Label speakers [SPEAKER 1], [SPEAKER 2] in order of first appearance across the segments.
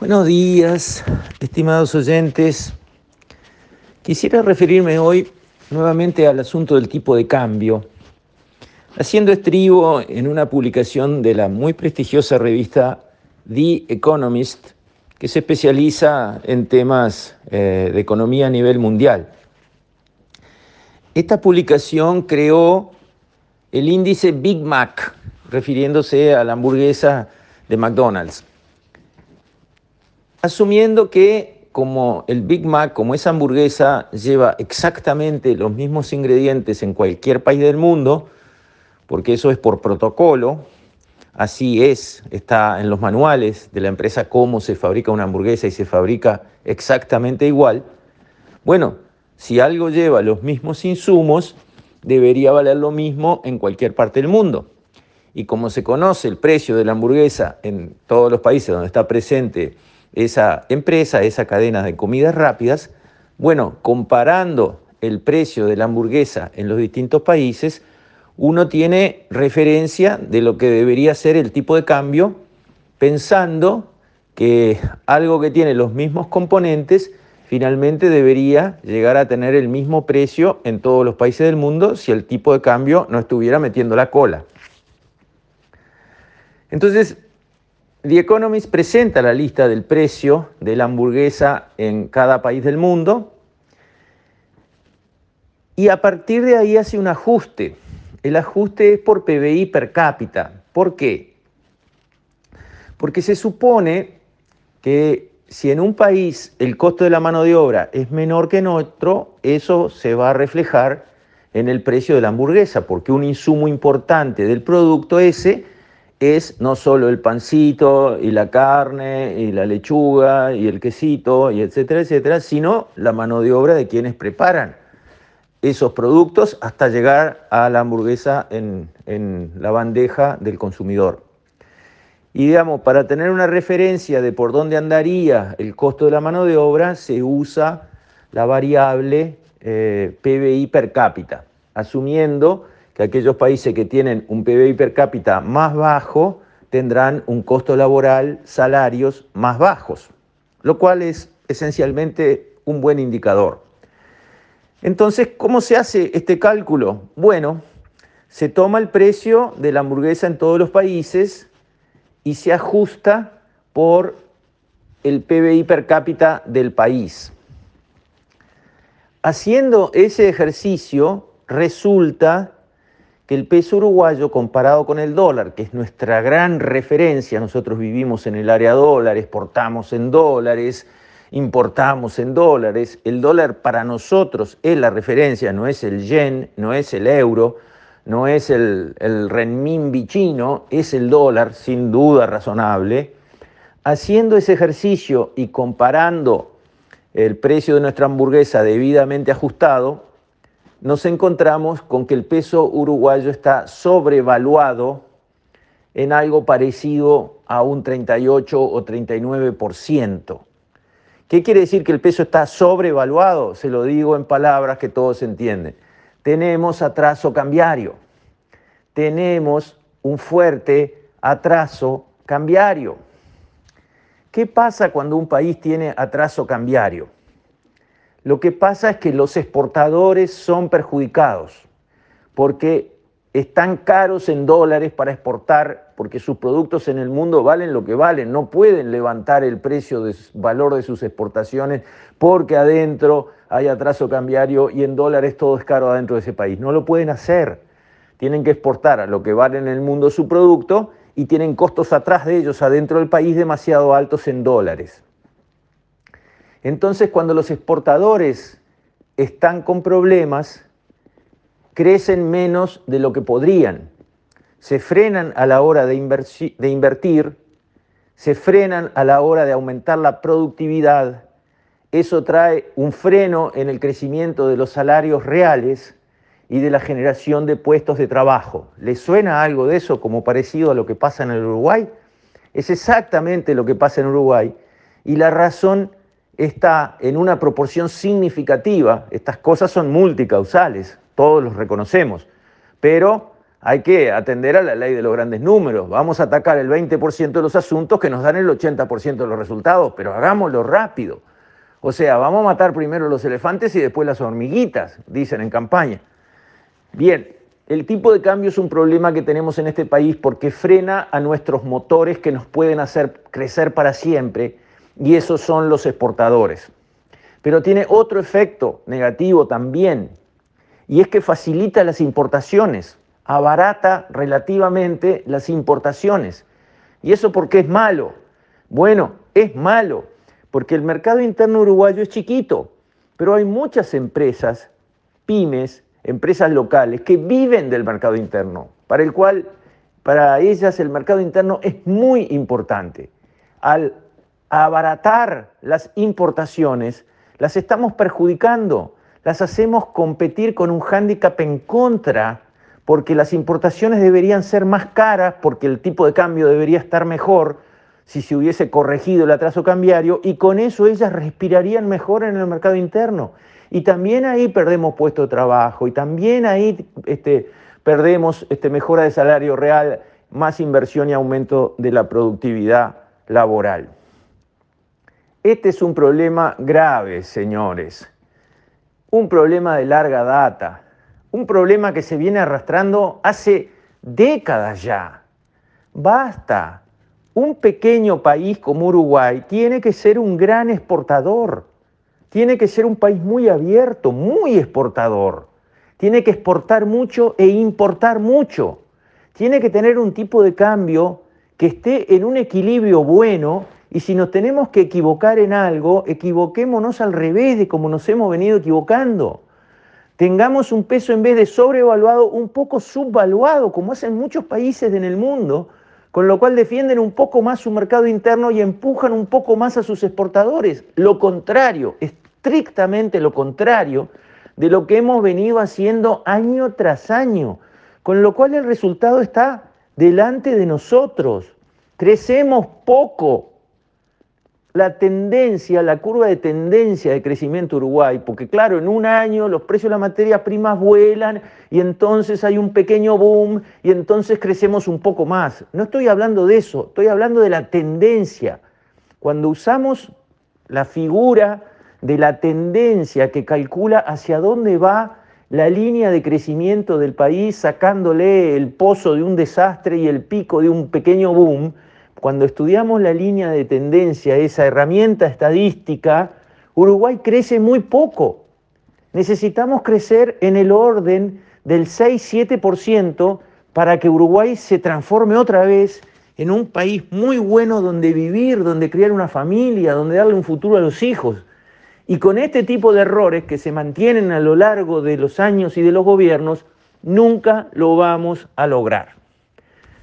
[SPEAKER 1] Buenos días, estimados oyentes. Quisiera referirme hoy nuevamente al asunto del tipo de cambio, haciendo estribo en una publicación de la muy prestigiosa revista The Economist, que se especializa en temas eh, de economía a nivel mundial. Esta publicación creó el índice Big Mac, refiriéndose a la hamburguesa de McDonald's. Asumiendo que como el Big Mac, como esa hamburguesa lleva exactamente los mismos ingredientes en cualquier país del mundo, porque eso es por protocolo, así es, está en los manuales de la empresa cómo se fabrica una hamburguesa y se fabrica exactamente igual, bueno, si algo lleva los mismos insumos, debería valer lo mismo en cualquier parte del mundo. Y como se conoce el precio de la hamburguesa en todos los países donde está presente esa empresa, esa cadena de comidas rápidas, bueno, comparando el precio de la hamburguesa en los distintos países, uno tiene referencia de lo que debería ser el tipo de cambio, pensando que algo que tiene los mismos componentes finalmente debería llegar a tener el mismo precio en todos los países del mundo si el tipo de cambio no estuviera metiendo la cola. Entonces, The Economist presenta la lista del precio de la hamburguesa en cada país del mundo y a partir de ahí hace un ajuste. El ajuste es por PBI per cápita. ¿Por qué? Porque se supone que si en un país el costo de la mano de obra es menor que en otro, eso se va a reflejar en el precio de la hamburguesa, porque un insumo importante del producto ese es no solo el pancito y la carne y la lechuga y el quesito y etcétera, etcétera, sino la mano de obra de quienes preparan esos productos hasta llegar a la hamburguesa en, en la bandeja del consumidor. Y digamos, para tener una referencia de por dónde andaría el costo de la mano de obra, se usa la variable eh, PBI per cápita, asumiendo que aquellos países que tienen un PBI per cápita más bajo tendrán un costo laboral, salarios más bajos, lo cual es esencialmente un buen indicador. Entonces, ¿cómo se hace este cálculo? Bueno, se toma el precio de la hamburguesa en todos los países, y se ajusta por el PBI per cápita del país. Haciendo ese ejercicio, resulta que el peso uruguayo comparado con el dólar, que es nuestra gran referencia, nosotros vivimos en el área dólar, exportamos en dólares, importamos en dólares, el dólar para nosotros es la referencia, no es el yen, no es el euro, no es el, el renminbi chino, es el dólar, sin duda razonable, haciendo ese ejercicio y comparando el precio de nuestra hamburguesa debidamente ajustado, nos encontramos con que el peso uruguayo está sobrevaluado en algo parecido a un 38 o 39%. ¿Qué quiere decir que el peso está sobrevaluado? Se lo digo en palabras que todos entienden tenemos atraso cambiario, tenemos un fuerte atraso cambiario. ¿Qué pasa cuando un país tiene atraso cambiario? Lo que pasa es que los exportadores son perjudicados porque están caros en dólares para exportar, porque sus productos en el mundo valen lo que valen, no pueden levantar el precio de valor de sus exportaciones porque adentro hay atraso cambiario y en dólares todo es caro adentro de ese país. No lo pueden hacer. Tienen que exportar a lo que vale en el mundo su producto y tienen costos atrás de ellos, adentro del país, demasiado altos en dólares. Entonces, cuando los exportadores están con problemas, crecen menos de lo que podrían. Se frenan a la hora de, invertir, se frenan a la hora de aumentar la productividad eso trae un freno en el crecimiento de los salarios reales y de la generación de puestos de trabajo. ¿Le suena algo de eso como parecido a lo que pasa en el Uruguay? Es exactamente lo que pasa en Uruguay y la razón está en una proporción significativa. Estas cosas son multicausales, todos los reconocemos, pero hay que atender a la ley de los grandes números. Vamos a atacar el 20% de los asuntos que nos dan el 80% de los resultados, pero hagámoslo rápido. O sea, vamos a matar primero los elefantes y después las hormiguitas, dicen en campaña. Bien, el tipo de cambio es un problema que tenemos en este país porque frena a nuestros motores que nos pueden hacer crecer para siempre y esos son los exportadores. Pero tiene otro efecto negativo también y es que facilita las importaciones abarata relativamente las importaciones. ¿Y eso por qué es malo? Bueno, es malo porque el mercado interno uruguayo es chiquito, pero hay muchas empresas, pymes, empresas locales que viven del mercado interno, para el cual para ellas el mercado interno es muy importante. Al abaratar las importaciones, las estamos perjudicando, las hacemos competir con un hándicap en contra porque las importaciones deberían ser más caras, porque el tipo de cambio debería estar mejor si se hubiese corregido el atraso cambiario, y con eso ellas respirarían mejor en el mercado interno. Y también ahí perdemos puesto de trabajo, y también ahí este, perdemos este, mejora de salario real, más inversión y aumento de la productividad laboral. Este es un problema grave, señores, un problema de larga data un problema que se viene arrastrando hace décadas ya. Basta. Un pequeño país como Uruguay tiene que ser un gran exportador. Tiene que ser un país muy abierto, muy exportador. Tiene que exportar mucho e importar mucho. Tiene que tener un tipo de cambio que esté en un equilibrio bueno y si nos tenemos que equivocar en algo, equivoquémonos al revés de como nos hemos venido equivocando tengamos un peso en vez de sobrevaluado, un poco subvaluado, como hacen muchos países en el mundo, con lo cual defienden un poco más su mercado interno y empujan un poco más a sus exportadores. Lo contrario, estrictamente lo contrario de lo que hemos venido haciendo año tras año, con lo cual el resultado está delante de nosotros. Crecemos poco, la tendencia, la curva de tendencia de crecimiento Uruguay, porque claro, en un año los precios de las materias primas vuelan y entonces hay un pequeño boom y entonces crecemos un poco más. No estoy hablando de eso, estoy hablando de la tendencia. Cuando usamos la figura de la tendencia que calcula hacia dónde va la línea de crecimiento del país, sacándole el pozo de un desastre y el pico de un pequeño boom, cuando estudiamos la línea de tendencia, esa herramienta estadística, Uruguay crece muy poco. Necesitamos crecer en el orden del 6-7% para que Uruguay se transforme otra vez en un país muy bueno donde vivir, donde criar una familia, donde darle un futuro a los hijos. Y con este tipo de errores que se mantienen a lo largo de los años y de los gobiernos, nunca lo vamos a lograr.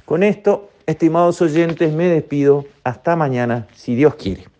[SPEAKER 1] Con esto Estimados oyentes, me despido. Hasta mañana, si Dios quiere.